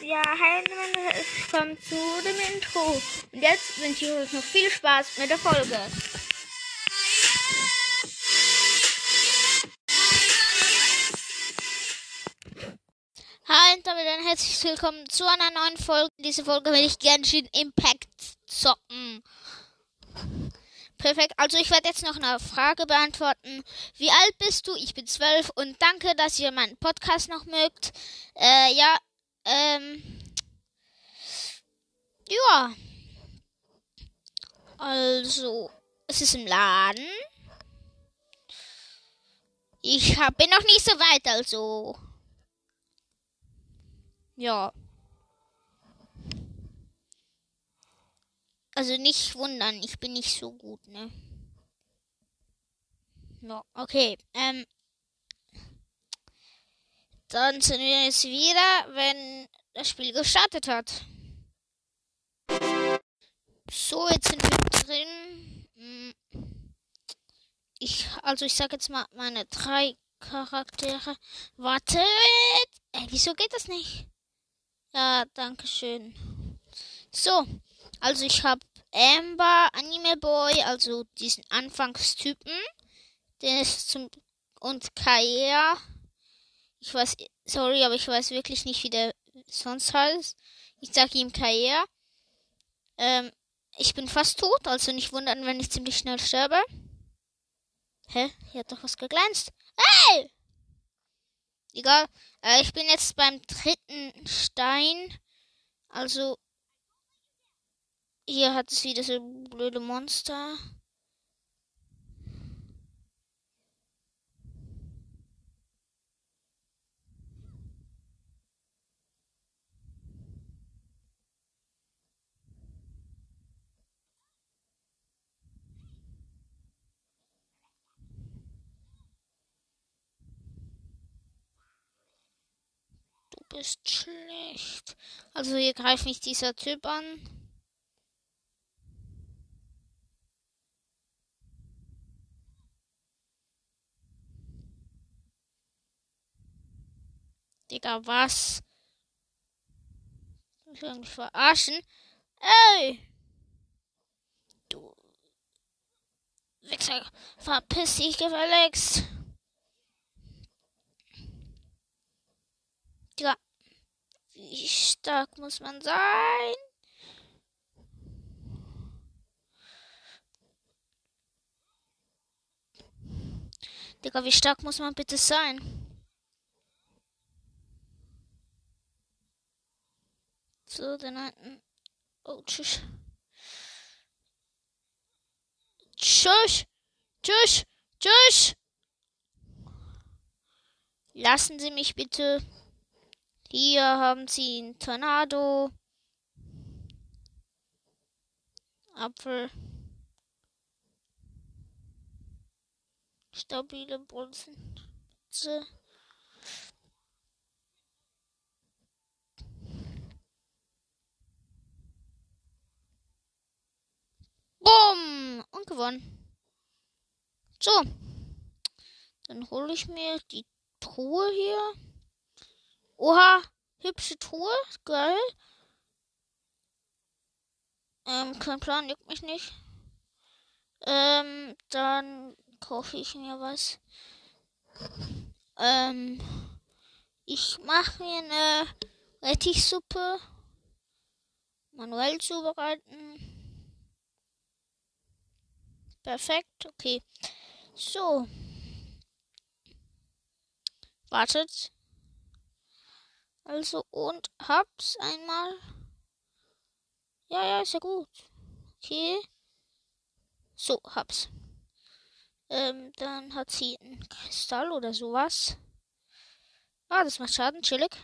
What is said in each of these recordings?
Ja, hi und willkommen zu dem Intro. Und jetzt wünsche ich euch noch viel Spaß mit der Folge. Und damit ein herzlich willkommen zu einer neuen Folge. Diese Folge will ich Genshin Impact zocken. Perfekt. Also ich werde jetzt noch eine Frage beantworten. Wie alt bist du? Ich bin zwölf und danke, dass ihr meinen Podcast noch mögt. Äh, ja, ähm, ja. Also, es ist im Laden. Ich hab, bin noch nicht so weit, also. Ja. Also nicht wundern, ich bin nicht so gut, ne? Ja, okay. Ähm, dann sind wir jetzt wieder, wenn das Spiel gestartet hat. So, jetzt sind wir drin. Hm. Ich, also ich sag jetzt mal meine drei Charaktere. Wartet! Ey, wieso geht das nicht? Ja, danke schön. So, also ich habe Amber, Anime Boy, also diesen Anfangstypen. Der ist zum und Kaea. Ich weiß, sorry, aber ich weiß wirklich nicht, wie der sonst heißt. Ich sage ihm Kaea. Ähm, ich bin fast tot, also nicht wundern, wenn ich ziemlich schnell sterbe. Hä? Hier hat doch was geglänzt. Hey! Egal. Äh, ich bin jetzt beim dritten Stein. Also. Hier hat es wieder so blöde Monster. Bist schlecht. Also hier greift mich dieser Typ an. Digga, was? Ich will mich verarschen. Ey! Du Wichser, verpiss dich gefälligst. Digga, wie stark muss man sein? Digga, wie stark muss man bitte sein? So, den alten. Oh, tschüss. Tschüss. Tschüss. Tschüss. Lassen Sie mich bitte. Hier haben Sie einen Tornado. Apfel. Stabile. So. Bumm! Und gewonnen. So. Dann hole ich mir die Truhe hier. Oha, hübsche Truhe. Geil. Ähm, kein Plan, juckt mich nicht. Ähm, dann kaufe ich mir was. Ähm, ich mache mir eine Rettichsuppe. Manuell zubereiten. Perfekt, okay. So. Wartet. Also und hab's einmal. Ja, ja, ist ja gut. Okay. So, hab's. Ähm, dann hat sie ein Kristall oder sowas. Ah, das macht Schaden, chillig.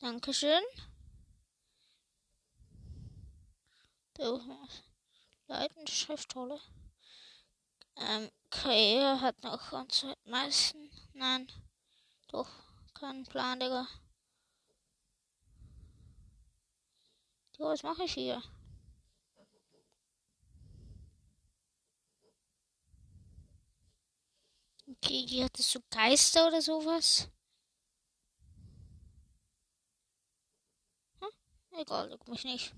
Dankeschön. Schriftrolle. Ähm, okay, er hat noch ganz meisten. Nein. Doch, keinen Plan, Digga. Ja, was mache ich hier? Okay, hier hat es so Geister oder sowas. Hm? Egal, juckt mich nicht.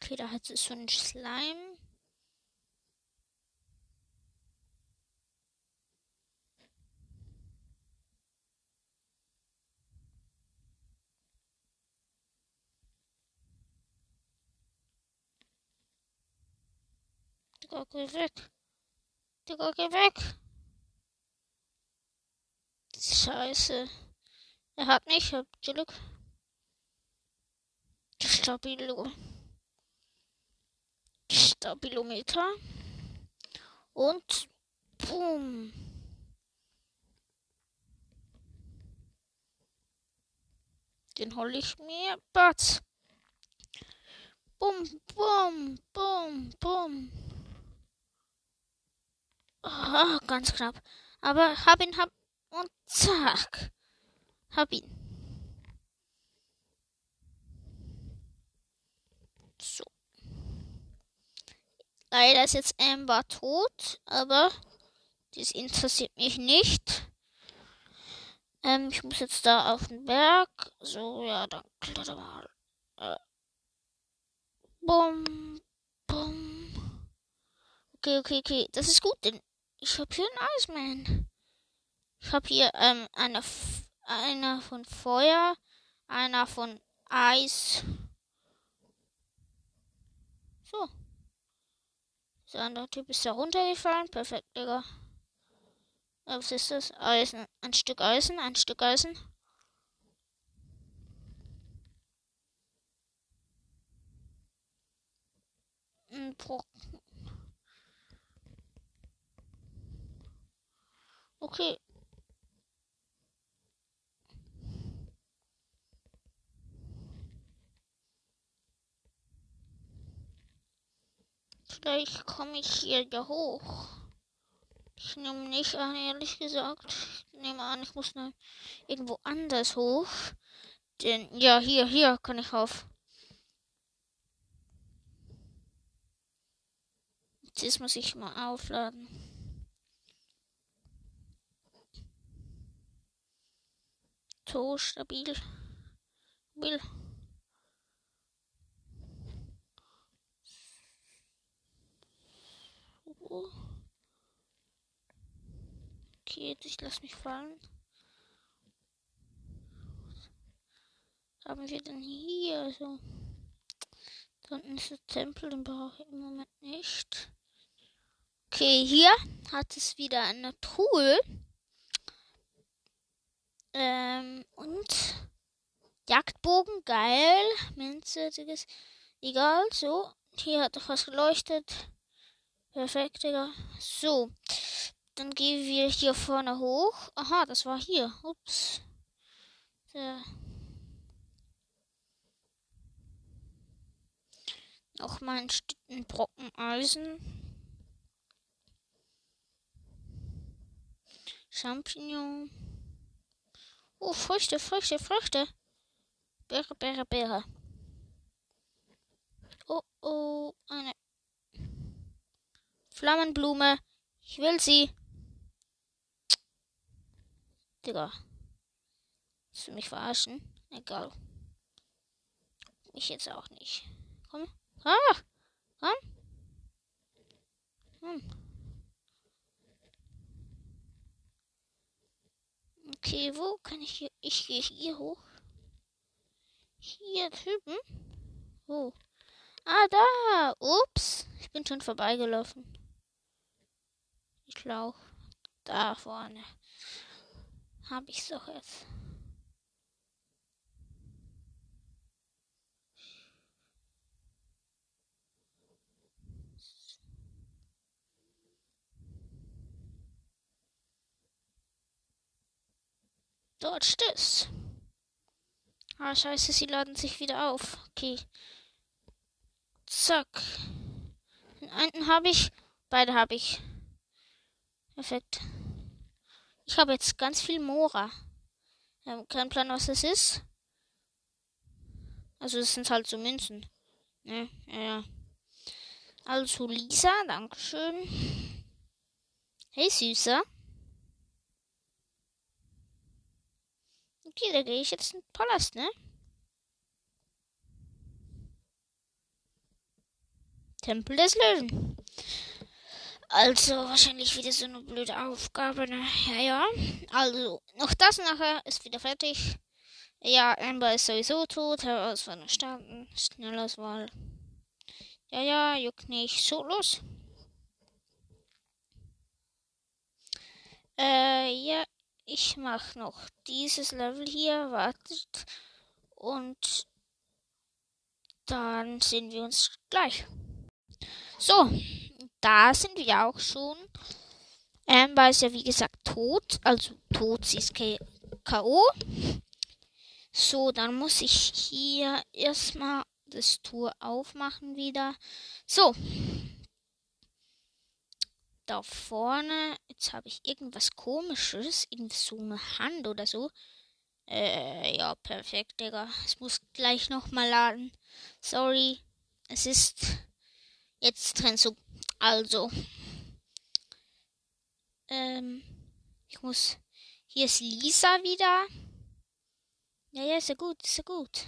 Okay, da hat es so einen Slime. Digga, geh weg. Digga, geh weg. Scheiße. Er hat mich, hab Glück. Stabilo. Stabilometer. Und boom. Den hol ich mir. Batz. Bum, bum, bum, bum. Oh, ganz knapp. Aber hab ihn, hab und zack. Hab ihn. So. Leider ist jetzt Amber tot, aber das interessiert mich nicht. Ähm, ich muss jetzt da auf den Berg. So, ja, dann kletter mal. Äh. Bum, bum. Okay, okay, okay. Das ist gut, denn ich habe hier einen Iceman. Ich habe hier ähm, eine, einer von Feuer, einer von Eis. So. Der andere Typ ist da runtergefallen. Perfekt, Digga. Was ist das? Eisen. Ein Stück Eisen, ein Stück Eisen. Ein Brocken. Okay. Vielleicht komme ich hier ja hoch. Ich nehme nicht an, ehrlich gesagt. Ich nehme an, ich muss irgendwo anders hoch. Denn, ja, hier, hier kann ich auf. Jetzt muss ich mal aufladen. So stabil. Will. So. Okay, ich lasse mich fallen. Was haben wir denn hier? So. Da unten ist der Tempel, den brauche ich im Moment nicht. Okay, hier hat es wieder eine Truhe. Ähm, und Jagdbogen, geil. Minze, egal, so. Hier hat doch was geleuchtet. Perfekt, Digga. So. Dann gehen wir hier vorne hoch. Aha, das war hier. Ups. So. Noch mal ein Stück Brocken Eisen. Champignon. Oh, Früchte, Früchte, Früchte. Beere, Beere, Beere. Oh, oh, eine Flammenblume. Ich will sie. Digga. Willst du mich verarschen? Egal. Ich jetzt auch nicht. Komm. Ah! Komm. Hm. Okay, wo kann ich hier? Ich gehe hier hoch. Hier drüben. Wo? Ah, da. Ups. Ich bin schon vorbeigelaufen. Ich glaube, da vorne. Habe ich doch jetzt. Dort stehst. Ah, scheiße, sie laden sich wieder auf. Okay. Zack. Den einen habe ich. Beide habe ich. Perfekt. Ich habe jetzt ganz viel Mora. Habe keinen Plan, was das ist. Also es sind halt so Münzen. Ne? Ja, ja. Also Lisa, Dankeschön. Hey Süßer. Okay, da gehe ich jetzt in den Palast, ne? Tempel des Löwen. Also wahrscheinlich wieder so eine blöde Aufgabe, ne? Ja, ja. Also, noch das nachher ist wieder fertig. Ja, Amber ist sowieso tot. Herausforderung starten. Schnellauswahl. Ja, ja, juckt nicht. So, los. Äh, ja, ich mach noch dieses Level hier. Wartet. Und dann sehen wir uns gleich. So, da sind wir auch schon. Amber ist ja wie gesagt tot. Also tot, sie ist K.O. So, dann muss ich hier erstmal das Tour aufmachen wieder. So. Da vorne, jetzt habe ich irgendwas komisches, irgendwie so eine Hand oder so. Äh, ja, perfekt, Digga. Es muss gleich nochmal laden. Sorry. Es ist jetzt drin so. Also. Ähm, ich muss. Hier ist Lisa wieder. Ja, ja, ist ja gut, ist ja gut.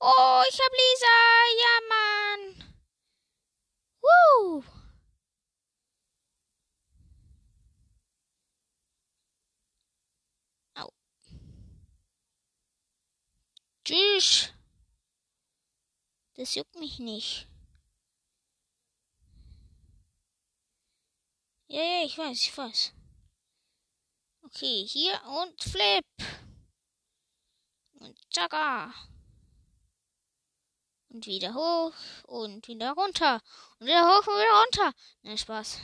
Oh, ich hab Lisa. Ja, Mann. Woo. Au. Tschüss. Das juckt mich nicht. Ja, ja, ich weiß, ich weiß. Okay, hier und Flip. Und Chaka. Und wieder hoch und wieder runter. Und wieder hoch und wieder runter. Nein, Spaß.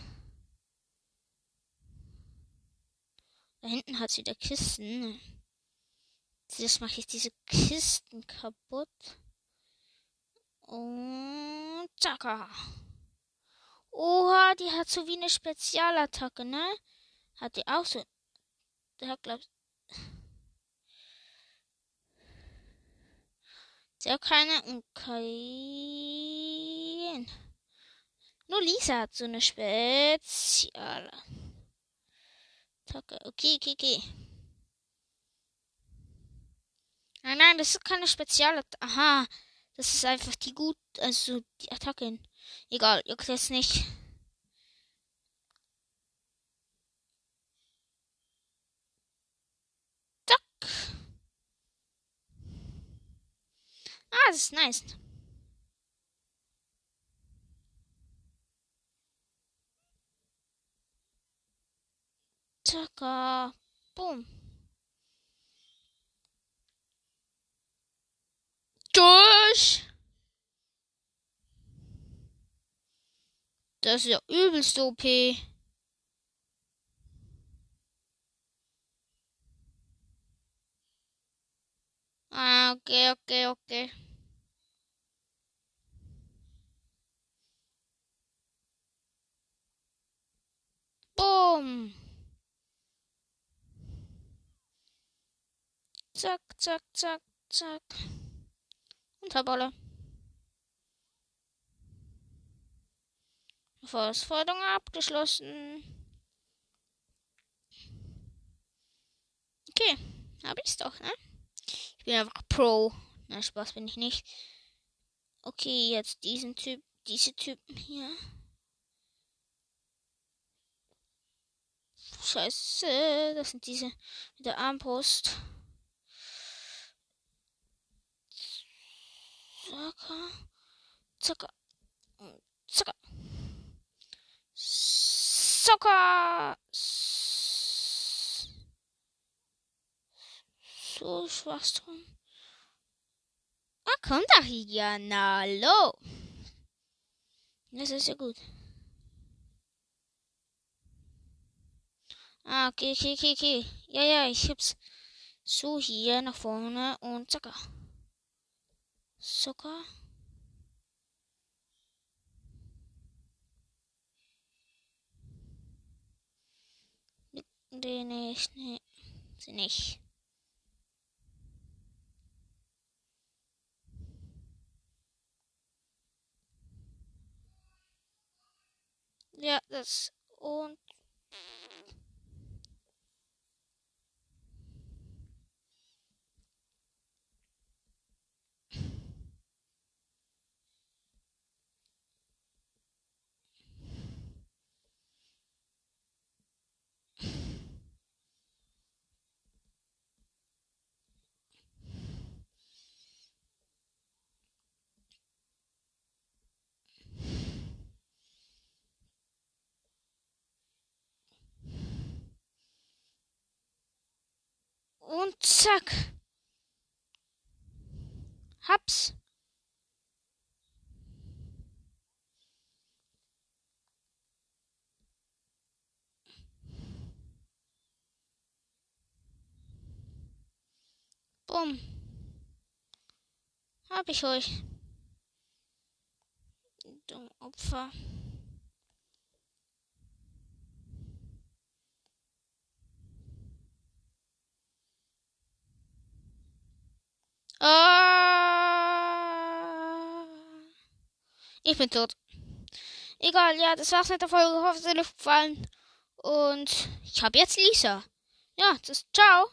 Da hinten hat sie wieder Kisten. Jetzt mache ich diese Kisten kaputt. Und Chaka. Oha, die hat so wie eine Spezialattacke, ne? Hat die auch so. Der hat, hat keine und kein. Nur Lisa hat so eine Spezialattacke. Okay, okay, okay. Nein, nein, das ist keine Spezialattacke. Aha. Das ist einfach die gut, also die Attacken. Egal, juckt jetzt nicht. Zack. Ah, das ist nice. Zacka. Boom. Durch. Das ist ja übelst OP. Ah, okay, okay, okay. Boom. Zack, zack, zack, zack. Unterballe. Herausforderung abgeschlossen. Okay, hab ich's doch, ne? Ich bin einfach Pro. Na, Spaß bin ich nicht. Okay, jetzt diesen Typ, diese Typen hier. Scheiße, das sind diese mit der Armbrust. Zacker, zacker, zacker. Zucker. So Schwachstrom. Ah, kommt doch hier. Na, hallo. Das ist ja gut. Ah, okay, okay, okay, okay. Ja, ja, ich hab's. So, hier nach vorne und zacker. Zucker. die nicht. Nee, sie nicht. Ja, das und und zack. Hab's. Bumm. Hab ich euch. Dumm Opfer. Ah. Ich bin tot. Egal, ja, das war's mit der Folge. Ich hoffe, es hat euch gefallen. Und ich habe jetzt Lisa. Ja, das, ciao.